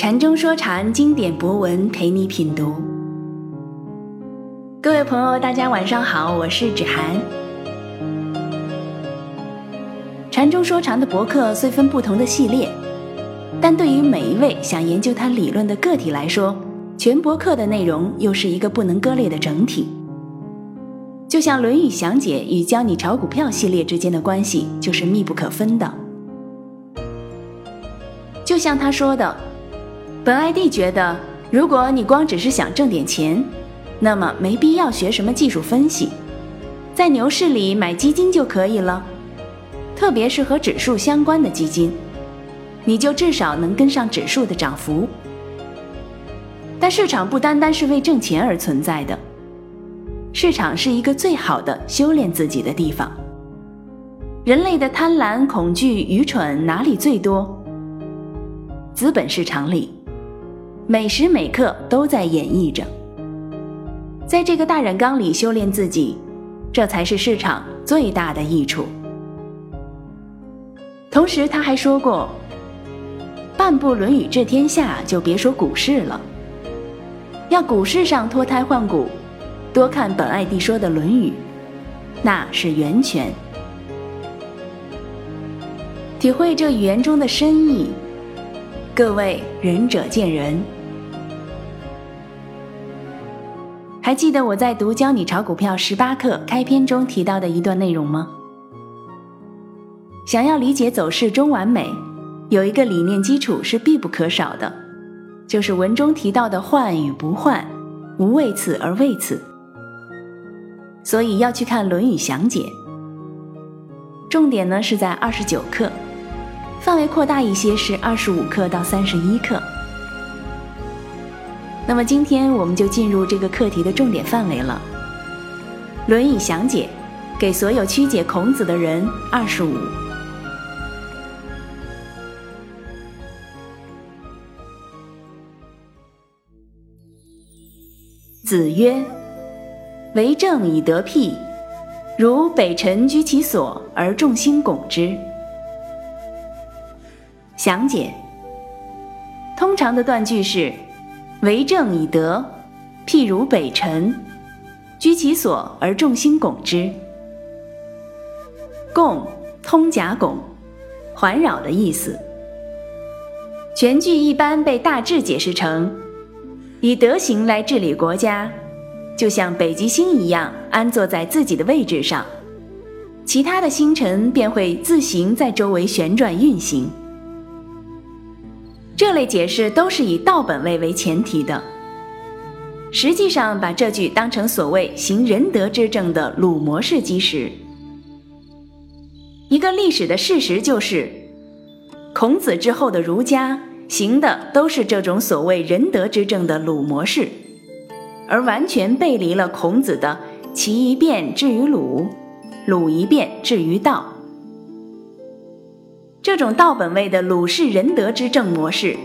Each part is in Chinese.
禅中说禅，经典博文陪你品读。各位朋友，大家晚上好，我是芷涵。禅中说禅的博客虽分不同的系列，但对于每一位想研究它理论的个体来说，全博客的内容又是一个不能割裂的整体。就像《论语详解》与教你炒股票系列之间的关系就是密不可分的。就像他说的。本 ID 觉得，如果你光只是想挣点钱，那么没必要学什么技术分析，在牛市里买基金就可以了，特别是和指数相关的基金，你就至少能跟上指数的涨幅。但市场不单单是为挣钱而存在的，市场是一个最好的修炼自己的地方。人类的贪婪、恐惧、愚蠢哪里最多？资本市场里。每时每刻都在演绎着，在这个大染缸里修炼自己，这才是市场最大的益处。同时，他还说过：“半部《论语》治天下，就别说股市了。要股市上脱胎换骨，多看本艾蒂说的《论语》，那是源泉。体会这语言中的深意，各位仁者见仁。”还记得我在读《教你炒股票十八课》开篇中提到的一段内容吗？想要理解走势中完美，有一个理念基础是必不可少的，就是文中提到的“换与不换，无为此而为此”。所以要去看《论语详解》，重点呢是在二十九课，范围扩大一些是二十五课到三十一课。那么今天我们就进入这个课题的重点范围了，《论语详解》给所有曲解孔子的人二十五。子曰：“为政以得辟，如北辰居其所而众星拱之。”详解，通常的断句是。为政以德，譬如北辰，居其所而众星拱之。拱，通甲拱，环绕的意思。全句一般被大致解释成：以德行来治理国家，就像北极星一样安坐在自己的位置上，其他的星辰便会自行在周围旋转运行。这类解释都是以道本位为前提的。实际上，把这句当成所谓行仁德之政的鲁模式基石。一个历史的事实就是，孔子之后的儒家行的都是这种所谓仁德之政的鲁模式，而完全背离了孔子的“齐一变至于鲁，鲁一变至于道”。这种道本位的鲁氏仁德之政模式，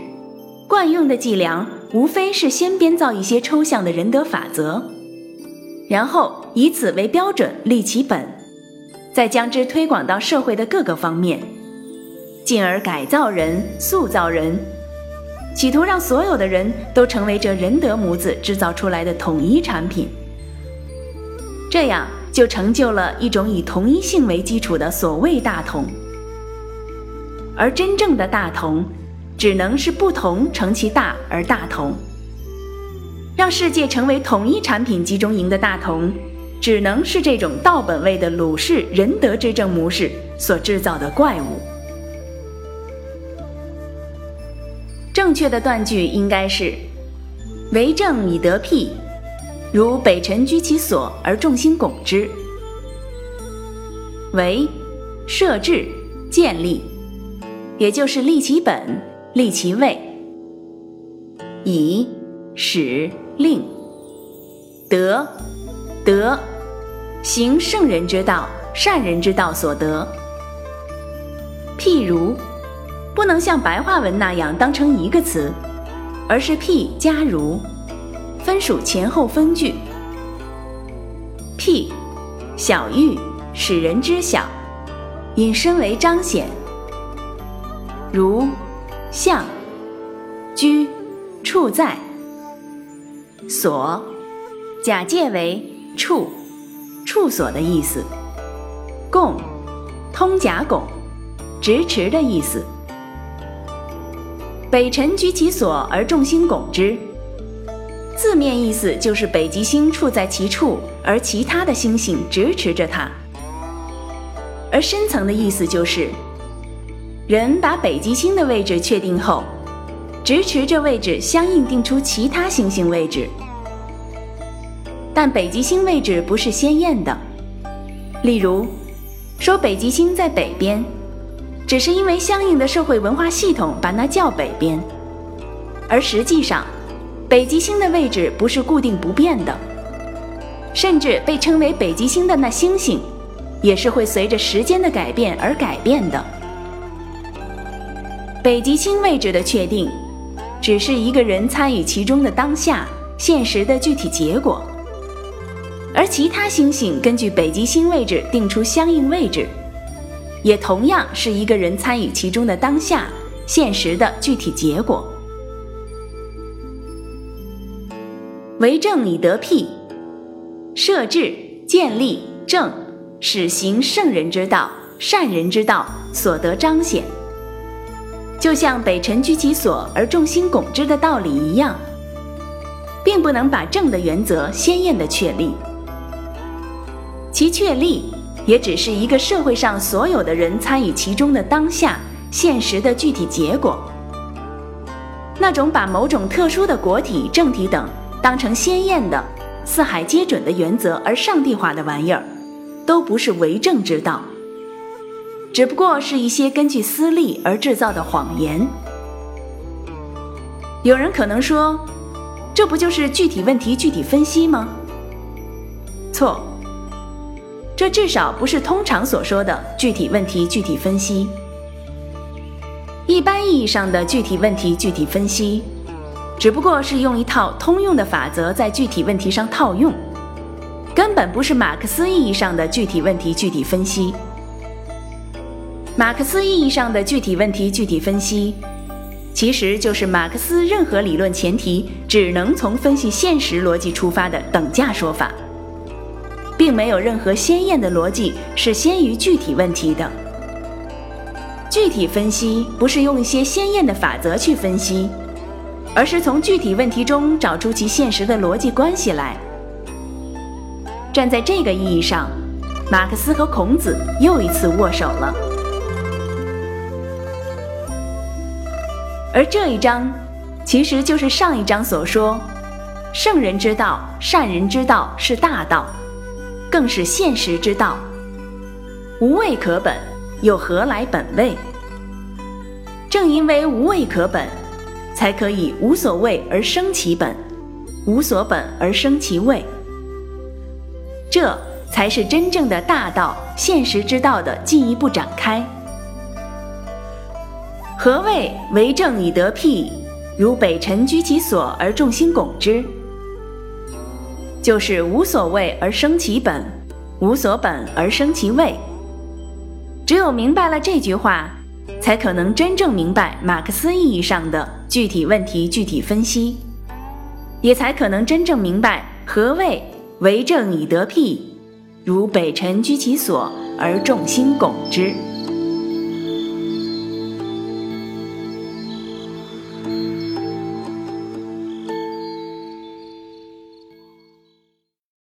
惯用的伎俩无非是先编造一些抽象的仁德法则，然后以此为标准立其本，再将之推广到社会的各个方面，进而改造人、塑造人，企图让所有的人都成为这仁德模子制造出来的统一产品。这样就成就了一种以同一性为基础的所谓大同。而真正的大同，只能是不同成其大而大同。让世界成为统一产品集中营的大同，只能是这种道本位的鲁氏仁德之政模式所制造的怪物。正确的断句应该是：为政以得辟，如北辰居其所而众星拱之。为设置建立。也就是立其本，立其位，以使令得得行圣人之道、善人之道所得。譬如，不能像白话文那样当成一个词，而是譬加如，分属前后分句。譬，小喻，使人知晓，引申为彰显。如，像，居，处在。所，假借为处，处所的意思。拱，通假拱，直持的意思。北辰居其所而众星拱之，字面意思就是北极星处在其处，而其他的星星直持着它。而深层的意思就是，人把北极星的位置确定后，直持着位置相应定出其他星星位置。但北极星位置不是鲜艳的，例如，说北极星在北边。只是因为相应的社会文化系统把那叫北边，而实际上，北极星的位置不是固定不变的，甚至被称为北极星的那星星，也是会随着时间的改变而改变的。北极星位置的确定，只是一个人参与其中的当下现实的具体结果，而其他星星根据北极星位置定出相应位置。也同样是一个人参与其中的当下现实的具体结果。为政以得辟，设置建立政，使行圣人之道、善人之道所得彰显。就像北辰居其所而众星拱之的道理一样，并不能把正的原则鲜艳的确立，其确立。也只是一个社会上所有的人参与其中的当下现实的具体结果。那种把某种特殊的国体、政体等当成鲜艳的、四海皆准的原则而上帝化的玩意儿，都不是为政之道，只不过是一些根据私利而制造的谎言。有人可能说，这不就是具体问题具体分析吗？错。这至少不是通常所说的具体问题具体分析。一般意义上的具体问题具体分析，只不过是用一套通用的法则在具体问题上套用，根本不是马克思意义上的具体问题具体分析。马克思意义上的具体问题具体分析，其实就是马克思任何理论前提只能从分析现实逻辑出发的等价说法。并没有任何鲜艳的逻辑是先于具体问题的。具体分析不是用一些鲜艳的法则去分析，而是从具体问题中找出其现实的逻辑关系来。站在这个意义上，马克思和孔子又一次握手了。而这一章，其实就是上一章所说：圣人之道、善人之道是大道。更是现实之道，无位可本，又何来本位？正因为无位可本，才可以无所谓而生其本，无所本而生其位。这才是真正的大道、现实之道的进一步展开。何谓为政以得辟？如北辰居其所而众星拱之。就是无所谓而生其本，无所本而生其位。只有明白了这句话，才可能真正明白马克思意义上的具体问题具体分析，也才可能真正明白何谓为政以得辟，如北辰居其所而众星拱之。